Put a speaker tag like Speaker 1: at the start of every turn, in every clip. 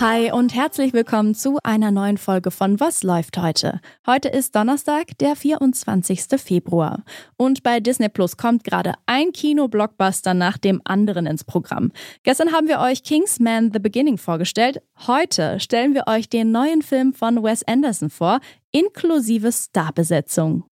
Speaker 1: Hi und herzlich willkommen zu einer neuen Folge von Was läuft heute? Heute ist Donnerstag, der 24. Februar. Und bei Disney Plus kommt gerade ein Kino-Blockbuster nach dem anderen ins Programm. Gestern haben wir euch Kingsman The Beginning vorgestellt. Heute stellen wir euch den neuen Film von Wes Anderson vor, inklusive Starbesetzung.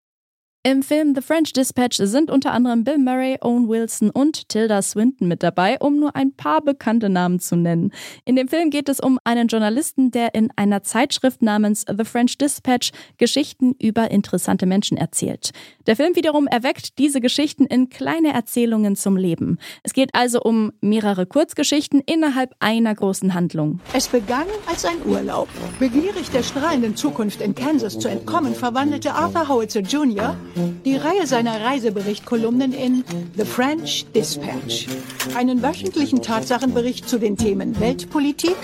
Speaker 1: Im Film The French Dispatch sind unter anderem Bill Murray, Owen Wilson und Tilda Swinton mit dabei, um nur ein paar bekannte Namen zu nennen. In dem Film geht es um einen Journalisten, der in einer Zeitschrift namens The French Dispatch Geschichten über interessante Menschen erzählt. Der Film wiederum erweckt diese Geschichten in kleine Erzählungen zum Leben. Es geht also um mehrere Kurzgeschichten innerhalb einer großen Handlung.
Speaker 2: Es begann als ein Urlaub. Begierig der strahlenden Zukunft in Kansas zu entkommen, verwandelte Arthur Howitzer Jr die Reihe seiner Reiseberichtkolumnen in The French Dispatch, einen wöchentlichen Tatsachenbericht zu den Themen Weltpolitik,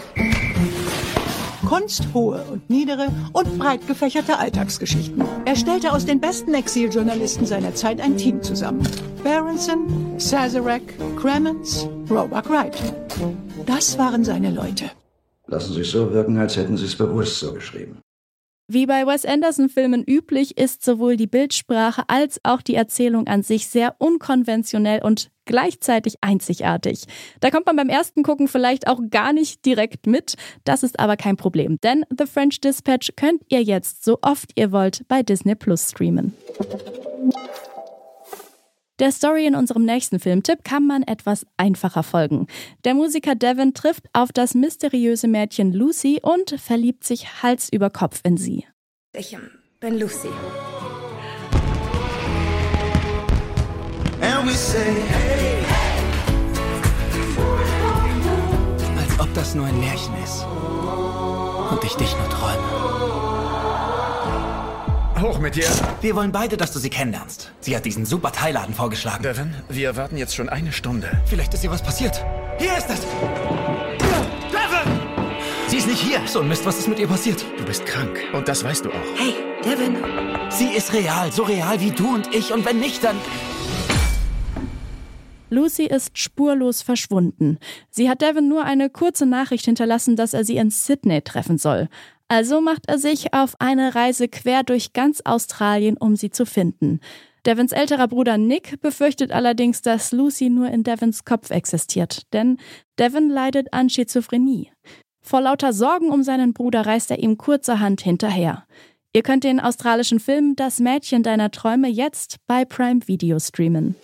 Speaker 2: Kunst, hohe und niedere und breit gefächerte Alltagsgeschichten. Er stellte aus den besten Exiljournalisten seiner Zeit ein Team zusammen. Berenson, Sazerac, Cremens, Roebuck Wright. Das waren seine Leute.
Speaker 3: Lassen Sie es so wirken, als hätten Sie es bewusst so geschrieben.
Speaker 1: Wie bei Wes Anderson-Filmen üblich ist sowohl die Bildsprache als auch die Erzählung an sich sehr unkonventionell und gleichzeitig einzigartig. Da kommt man beim ersten Gucken vielleicht auch gar nicht direkt mit. Das ist aber kein Problem, denn The French Dispatch könnt ihr jetzt so oft ihr wollt bei Disney Plus streamen. Der Story in unserem nächsten Filmtipp kann man etwas einfacher folgen. Der Musiker Devin trifft auf das mysteriöse Mädchen Lucy und verliebt sich Hals über Kopf in sie.
Speaker 4: Ich bin Lucy.
Speaker 5: Als ob das nur ein Märchen ist und ich dich nur träume.
Speaker 6: Hoch mit dir.
Speaker 5: Wir wollen beide, dass du sie kennenlernst. Sie hat diesen super Teilladen vorgeschlagen.
Speaker 6: Devin, wir warten jetzt schon eine Stunde.
Speaker 5: Vielleicht ist ihr was passiert. Hier ist es!
Speaker 6: Devin!
Speaker 5: Sie ist nicht hier. So ein Mist, was ist mit ihr passiert?
Speaker 6: Du bist krank. Und das weißt du auch.
Speaker 4: Hey, Devin.
Speaker 5: Sie ist real. So real wie du und ich. Und wenn nicht, dann...
Speaker 1: Lucy ist spurlos verschwunden. Sie hat Devin nur eine kurze Nachricht hinterlassen, dass er sie in Sydney treffen soll. Also macht er sich auf eine Reise quer durch ganz Australien, um sie zu finden. Devins älterer Bruder Nick befürchtet allerdings, dass Lucy nur in Devins Kopf existiert, denn Devin leidet an Schizophrenie. Vor lauter Sorgen um seinen Bruder reist er ihm kurzerhand hinterher. Ihr könnt den australischen Film Das Mädchen deiner Träume jetzt bei Prime Video streamen.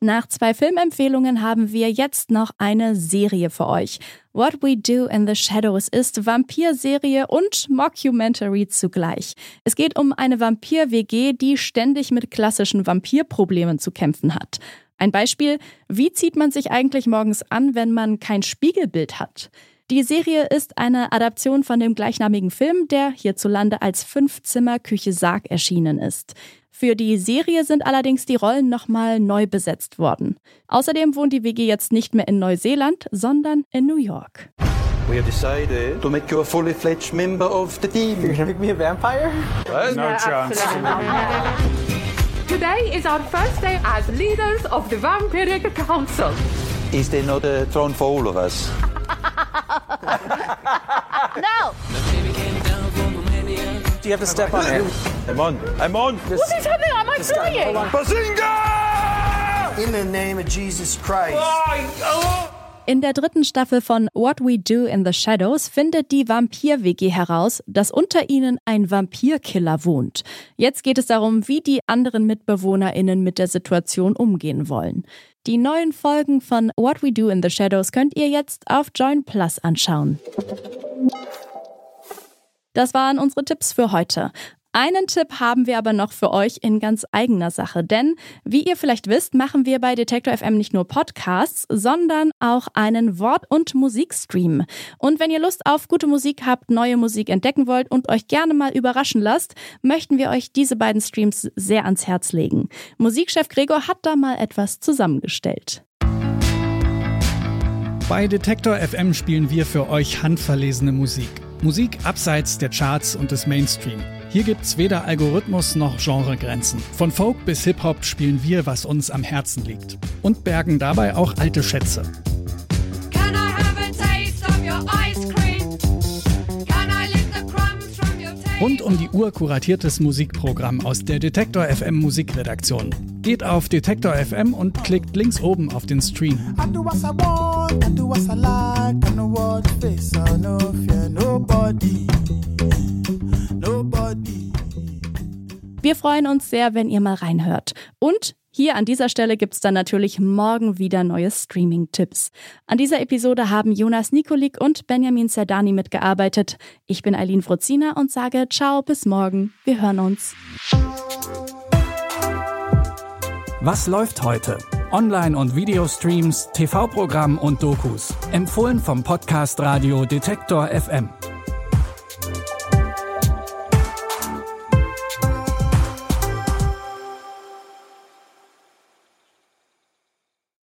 Speaker 1: Nach zwei Filmempfehlungen haben wir jetzt noch eine Serie für euch. What We Do in the Shadows ist Vampirserie und Mockumentary zugleich. Es geht um eine Vampir-WG, die ständig mit klassischen Vampirproblemen zu kämpfen hat. Ein Beispiel, wie zieht man sich eigentlich morgens an, wenn man kein Spiegelbild hat? Die Serie ist eine Adaption von dem gleichnamigen Film, der hierzulande als Fünf-Zimmer-Küche-Sarg erschienen ist. Für die Serie sind allerdings die Rollen nochmal neu besetzt worden. Außerdem wohnt die WG jetzt nicht mehr in Neuseeland, sondern in New York.
Speaker 7: We have decided to make you a fully fledged member of the team.
Speaker 8: You're gonna make me a vampire?
Speaker 7: What?
Speaker 6: No chance.
Speaker 9: Today is our first day as leaders of the Vampiric Council.
Speaker 7: Is there not a throne for all of us?
Speaker 9: No!
Speaker 8: Do you have to step on it?
Speaker 7: I'm on. I'm on.
Speaker 9: What is happening? Am I flying?
Speaker 7: Bazinga!
Speaker 8: In the name of Jesus Christ.
Speaker 1: In der dritten Staffel von What We Do in the Shadows findet die Vampir-WG heraus, dass unter ihnen ein Vampirkiller wohnt. Jetzt geht es darum, wie die anderen MitbewohnerInnen mit der Situation umgehen wollen. Die neuen Folgen von What We Do in the Shadows könnt ihr jetzt auf Join Plus anschauen. Das waren unsere Tipps für heute. Einen Tipp haben wir aber noch für euch in ganz eigener Sache, denn wie ihr vielleicht wisst, machen wir bei Detektor FM nicht nur Podcasts, sondern auch einen Wort- und Musikstream. Und wenn ihr Lust auf gute Musik habt, neue Musik entdecken wollt und euch gerne mal überraschen lasst, möchten wir euch diese beiden Streams sehr ans Herz legen. Musikchef Gregor hat da mal etwas zusammengestellt.
Speaker 10: Bei Detektor FM spielen wir für euch handverlesene Musik. Musik abseits der Charts und des Mainstream. Hier gibt's weder Algorithmus noch Genregrenzen. Von Folk bis Hip-Hop spielen wir, was uns am Herzen liegt. Und bergen dabei auch alte Schätze. Rund um die Uhr kuratiertes Musikprogramm aus der Detektor FM Musikredaktion. Geht auf Detektor FM und klickt links oben auf den Stream.
Speaker 1: Wir freuen uns sehr, wenn ihr mal reinhört. Und hier an dieser Stelle gibt's dann natürlich morgen wieder neue Streaming-Tipps. An dieser Episode haben Jonas Nikolik und Benjamin Zerdani mitgearbeitet. Ich bin Eileen Frozina und sage Ciao, bis morgen. Wir hören uns.
Speaker 10: Was läuft heute? Online- und Videostreams, TV-Programm und Dokus. Empfohlen vom Podcast Radio Detektor FM.